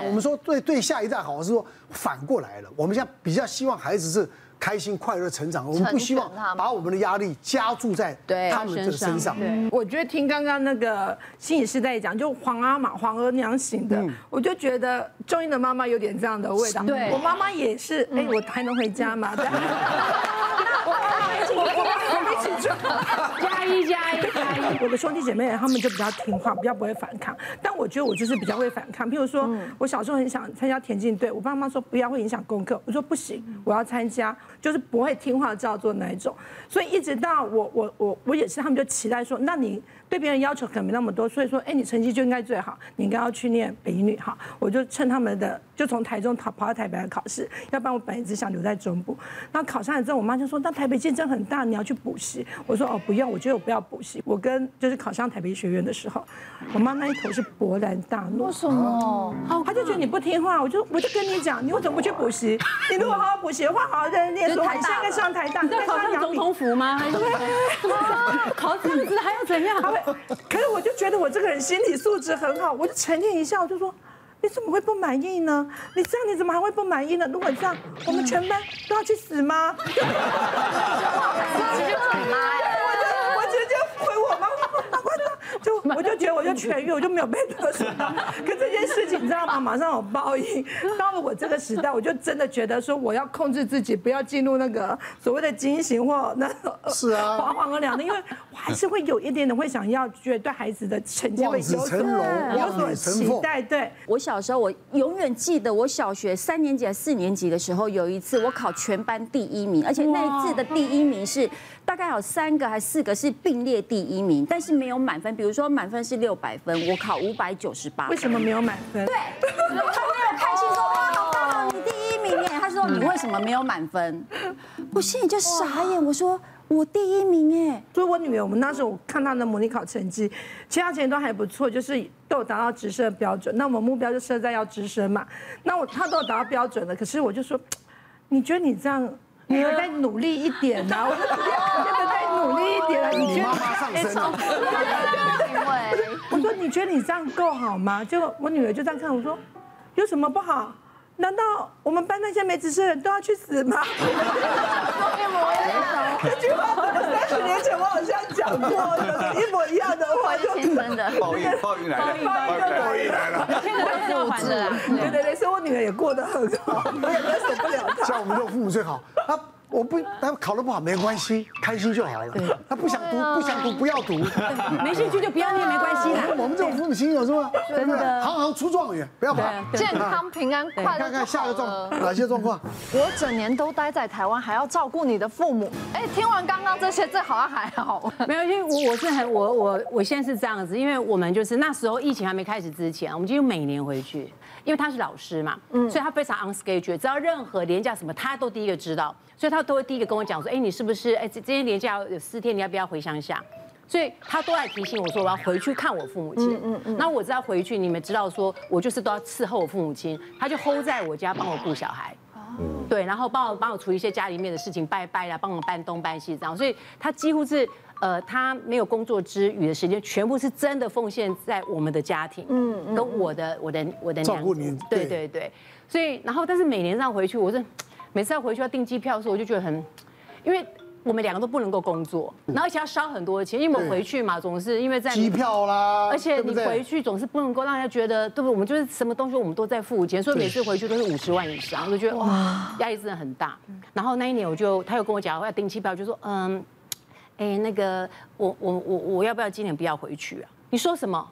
讲，我们说对对下一代好，是说反过来了。我们现在比较希望孩子是开心快乐成长，我们不希望把我们的压力加注在他们这个身上。对，我觉得听刚刚那个心理师在讲，就皇阿玛、皇额娘型的，我就觉得中英的妈妈有点这样的味道。对，我妈妈也是，哎，我还能回家吗？对。我的兄弟姐妹他们就比较听话，比较不会反抗。但我觉得我就是比较会反抗。譬如说，我小时候很想参加田径队，我爸妈说不要，会影响功课。我说不行，我要参加，就是不会听话照做那一种。所以一直到我我我我也是，他们就期待说，那你。对别人要求可能没那么多，所以说，哎，你成绩就应该最好，你应该要去念北一女哈。我就趁他们的，就从台中跑跑到台北来考试，要不然我本来只想留在中部。然后考上了之后，我妈就说，那台北竞争很大，你要去补习。我说哦，不用，我觉得我不要补习。我跟就是考上台北学院的时候，我妈那一头是勃然大怒。为什么？她就觉得你不听话，我就我就跟你讲，你为什么不去补习？你如果好好补习的话，好好认真念书，你现在上台大，你在考上总统府吗？对，考这样子还要怎样？可是我就觉得我这个人心理素质很好，我就沉淀一下，我就说，你怎么会不满意呢？你这样你怎么还会不满意呢？如果这样，我们全班都要去死吗？我就我直接回我妈。就我就觉得我就痊愈，我就没有被得罪到。可这件事情你知道吗？马上有报应。到了我这个时代，我就真的觉得说我要控制自己，不要进入那个所谓的畸形或那个是啊，黄黄和两的，因为我还是会有一点点会想要觉得对孩子的成绩会有所有所期待。对，我小时候我永远记得，我小学三年级还是四年级的时候，有一次我考全班第一名，而且那一次的第一名是。大概有三个还是四个是并列第一名，但是没有满分。比如说满分是六百分，我考五百九十八。为什么没有满分？对，他没有开心说哇，好棒，你第一名耶。他说你为什么没有满分？我心里就傻眼。我说我第一名哎。所以我女儿，我们那时候我看她的模拟考成绩，其他成绩都还不错，就是都有达到直升的标准。那我们目标就设在要直升嘛。那我她都有达到标准了，可是我就说，你觉得你这样？你要再努力一点啊！我说再努力一点啊！你觉得？我说你觉得你这样够好吗？结果我女儿就这样看我说，有什么不好？难道我们班那些没知识的人都要去死吗？这句话三十年前我好像讲过的，一模一样的话，就真的。报应，报应来了，报应来了。现在还是要还的。对对对，所以我女儿也过得很好，我也舍不了她。像我们这种父母最好。我不，他考得不好没关系，开心就好了。他不想读，不想读不要读，没兴趣就不要念，没关系的。我们这种父母亲有什么？真的，行行出状元，不要怕。健康平安快乐。看看下个状哪些状况？我整年都待在台湾，还要照顾你的父母。哎，听完刚刚这些，这好像还好。没有，因为我我是很我我我现在是这样子，因为我们就是那时候疫情还没开始之前，我们就每年回去。因为他是老师嘛，嗯，所以他非常 on schedule，只要任何连假什么，他都第一个知道，所以他都会第一个跟我讲说，哎，你是不是哎，这今天连假有四天，你要不要回乡下？所以他都在提醒我说，我要回去看我父母亲。嗯嗯。那我只要回去，你们知道说，我就是都要伺候我父母亲，他就 hold 在我家帮我顾小孩。哦。对，然后帮我帮我处理一些家里面的事情，拜拜啦，帮我搬东搬西这样，所以他几乎是。呃，他没有工作之余的时间，全部是真的奉献在我们的家庭，嗯，跟我的我的我的娘照顾您，对对对，所以然后但是每年这样回去，我是每次要回去要订机票的时候，我就觉得很，因为我们两个都不能够工作，然后而且要烧很多钱，因为我们回去嘛，总是因为在机票啦，而且你回去总是不能够让人家觉得，对不对？我们就是什么东西我们都在付钱，所以每次回去都是五十万以上，我就觉得哇，压力真的很大。然后那一年我就他又跟我讲我要订机票，就说嗯。哎，那个，我我我我要不要今年不要回去啊？你说什么？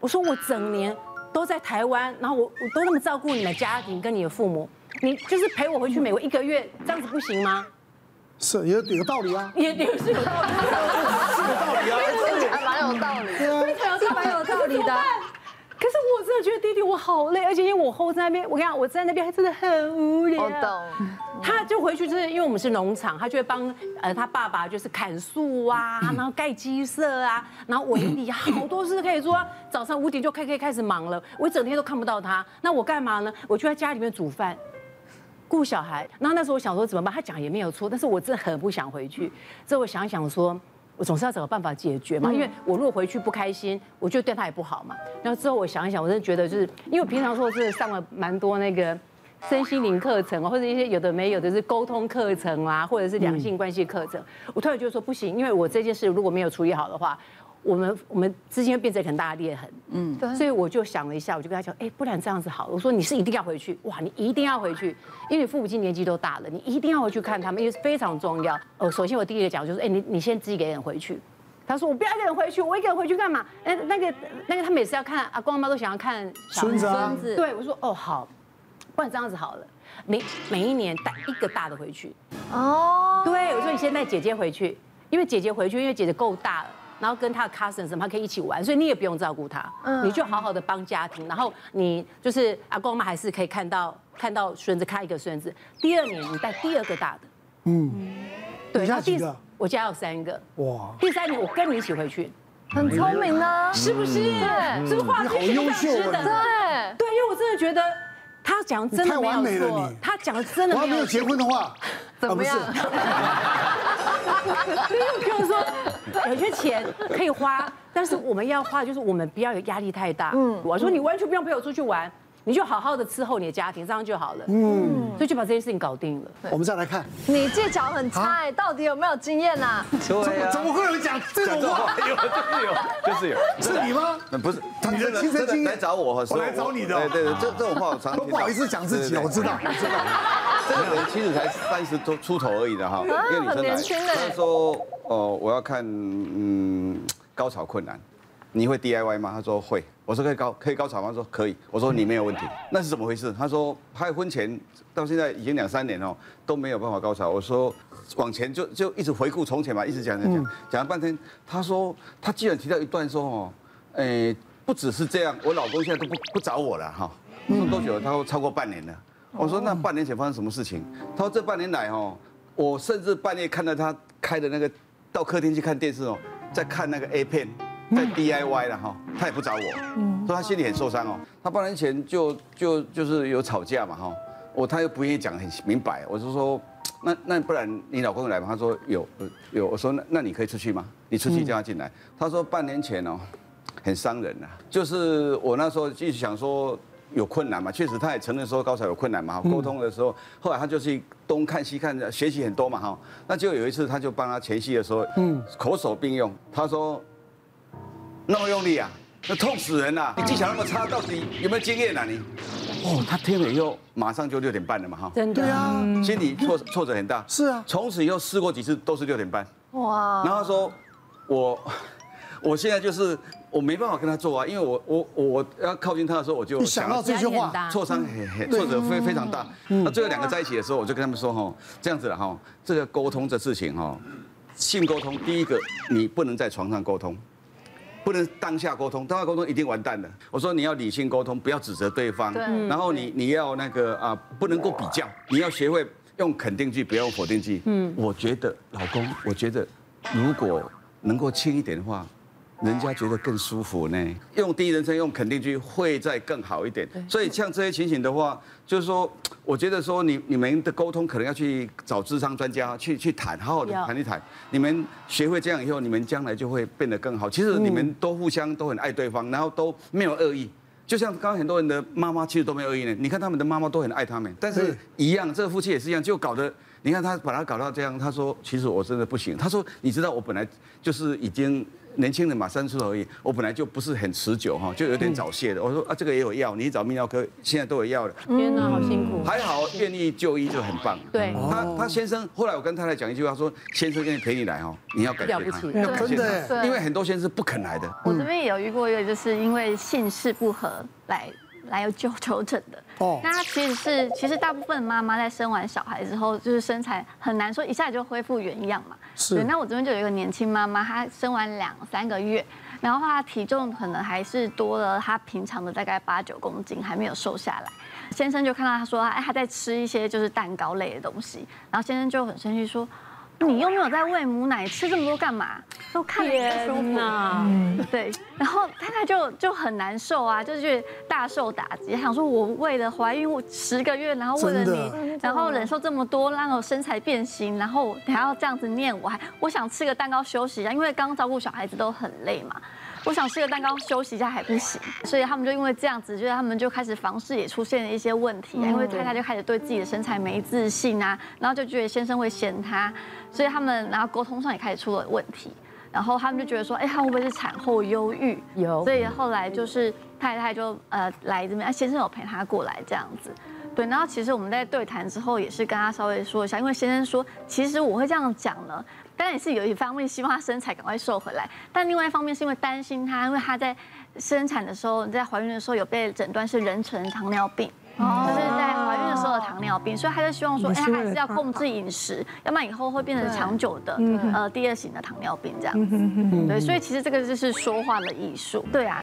我说我整年都在台湾，然后我我都那么照顾你的家庭跟你的父母，你就是陪我回去美国一个月，这样子不行吗？是，有有道理啊，也也是有道理，是有道理啊，还蛮有道理，非常是蛮有道理的。可是我真的觉得弟弟我好累，而且因为我后在那边，我跟你讲，我在那边还真的很无聊。我懂。他就回去，就是因为我们是农场，他就会帮呃他爸爸就是砍树啊，然后盖鸡舍啊，然后围篱，好多事可以做。早上五点就开可以开始忙了，我一整天都看不到他。那我干嘛呢？我就在家里面煮饭、顾小孩。然后那时候我想说怎么办？他讲也没有错，但是我真的很不想回去。所以我想想说，我总是要找个办法解决嘛，因为我如果回去不开心，我就对他也不好嘛。然后之后我想一想，我真的觉得就是，因为平常说是上了蛮多那个身心灵课程或者一些有的没有的是沟通课程啊，或者是两性关系课程，我突然觉得说不行，因为我这件事如果没有处理好的话。我们我们之间变成很大的裂痕，嗯，对，所以我就想了一下，我就跟他讲，哎，不然这样子好了，我说你是一定要回去，哇，你一定要回去，因为你父母亲年纪都大了，你一定要回去看他们，因为非常重要。呃，首先我第一个讲就是，哎，你你先自己给人回去。他说我不要一个人回去，我一个人回去干嘛？哎，那个那个他每次要看阿公阿妈都想要看孙子，孙子，对，我说哦好，不然这样子好了，每每一年带一个大的回去。哦，对，我说你先带姐姐回去，因为姐姐回去，因为姐姐够大了。然后跟他的 cousin 什么，他可以一起玩，所以你也不用照顾他，你就好好的帮家庭。然后你就是阿公妈还是可以看到看到孙子，看一个孙子。第二年你带第二个大的，嗯，对，然后第我家有三个，哇，第三年我跟你一起回去，很聪明呢，是不是？对，是不是话好优秀的？对，对，因为我真的觉得他讲真的没有错，他讲的真的没有。没有结婚的话，怎么样？因为 比如说。有些钱可以花，但是我们要花，就是我们不要有压力太大。嗯，我说你完全不用陪我出去玩，你就好好的伺候你的家庭，这样就好了。嗯，所以就把这件事情搞定了。我们再来看，你技巧很差，到底有没有经验呐？对呀，怎么会有人讲这种话？有，就是有，就是有。是你吗？不是，你的亲身经验来找我，我来找你的。对对对，这这种话我常听。不好意思讲自己，我知道，我知道。这个人其实才三十多出头而已的哈，一个女生来，她说。哦，我要看嗯高潮困难，你会 DIY 吗？他说会。我说可以高可以高潮吗？他说可以。我说你没有问题。那是怎么回事？他说拍婚前到现在已经两三年哦都没有办法高潮。我说往前就就一直回顾从前嘛，一直讲讲讲讲了半天。他说他既然提到一段说哦，哎不只是这样，我老公现在都不不找我了哈。我说多久？他说超过半年了。我说那半年前发生什么事情？他说这半年来哦，我甚至半夜看到他开的那个。到客厅去看电视哦，在看那个 A 片，在 DIY 了哈，他也不找我，说他心里很受伤哦。他半年前就就就是有吵架嘛哈，我他又不愿意讲很明白，我就说那那不然你老公来吗？他说有有，我说那那你可以出去吗？你出去叫他进来。他说半年前哦，很伤人呐，就是我那时候一直想说。有困难嘛？确实，他也承认说高潮有困难嘛。沟通的时候，后来他就去东看西看，学习很多嘛哈。那就有一次，他就帮他前戏的时候，嗯，口手并用。他说那么用力啊，那痛死人了！你技巧那么差，到底有没有经验啊你？哦，他听了以后，马上就六点半了嘛哈。真的？对啊，心里挫挫折很大。是啊。从此以后试过几次都是六点半。哇。然后他说我。我现在就是我没办法跟他做啊，因为我我我要靠近他的时候，我就想到这句话，挫伤很很挫折非非常大。那最后两个在一起的时候，我就跟他们说哈，这样子了哈，这个沟通这事情哈，性沟通第一个你不能在床上沟通，不能当下沟通，当下沟通一定完蛋的。我说你要理性沟通，不要指责对方，然后你你要那个啊，不能够比较，你要学会用肯定句，不要用否定句。嗯，我觉得老公，我觉得如果能够轻一点的话。人家觉得更舒服呢。用第一人称，用肯定句会再更好一点。所以像这些情形的话，就是说，我觉得说你你们的沟通可能要去找智商专家去去谈，好好的谈一谈。你们学会这样以后，你们将来就会变得更好。其实你们都互相都很爱对方，然后都没有恶意。就像刚刚很多人的妈妈其实都没有恶意呢。你看他们的妈妈都很爱他们，但是一样，这个夫妻也是一样，就搞得你看他把他搞到这样。他说其实我真的不行。他说你知道我本来就是已经。年轻人嘛，三十出头而已。我本来就不是很持久哈，就有点早泄的。我说啊，这个也有药，你找泌尿科，现在都有药了。天哪，好辛苦。还好愿意就医就很棒。对。他他先生后来我跟太太讲一句话说，先生愿意陪你来哦，你要感谢他。了不起。真的。因为很多先生不肯来的。我这边也有遇过一个，就是因为姓氏不合来来有求求诊的。哦。那他其实是，其实大部分妈妈在生完小孩之后，就是身材很难说一下就恢复原样嘛。是，那我这边就有一个年轻妈妈，她生完两三个月，然后她体重可能还是多了她平常的大概八九公斤，还没有瘦下来。先生就看到她说，哎，她在吃一些就是蛋糕类的东西，然后先生就很生气说，你又没有在喂母奶，吃这么多干嘛？都看着不舒服。嗯，对。然后太太就就很难受啊，就是大受打击，想说我为了怀孕我十个月，然后为了你，然后忍受这么多，让我身材变形，然后还要这样子念我，还我想吃个蛋糕休息一下，因为刚照顾小孩子都很累嘛。我想吃个蛋糕休息一下还不行，所以他们就因为这样子，就是他们就开始房事也出现了一些问题，因为太太就开始对自己的身材没自信啊，然后就觉得先生会嫌她，所以他们然后沟通上也开始出了问题，然后他们就觉得说，哎，他会不会是产后忧郁？有，所以后来就是太太就呃来这边，先生有陪她过来这样子，对，然后其实我们在对谈之后也是跟他稍微说一下，因为先生说，其实我会这样讲呢。当然也是有一方面希望他身材赶快瘦回来，但另外一方面是因为担心他，因为他在生产的时候，在怀孕的时候有被诊断是妊娠糖尿病，就是在怀孕的时候的糖尿病，所以他就希望说，哎，她还是要控制饮食，要不然以后会变成长久的呃第二型的糖尿病这样子。对，所以其实这个就是说话的艺术。对啊，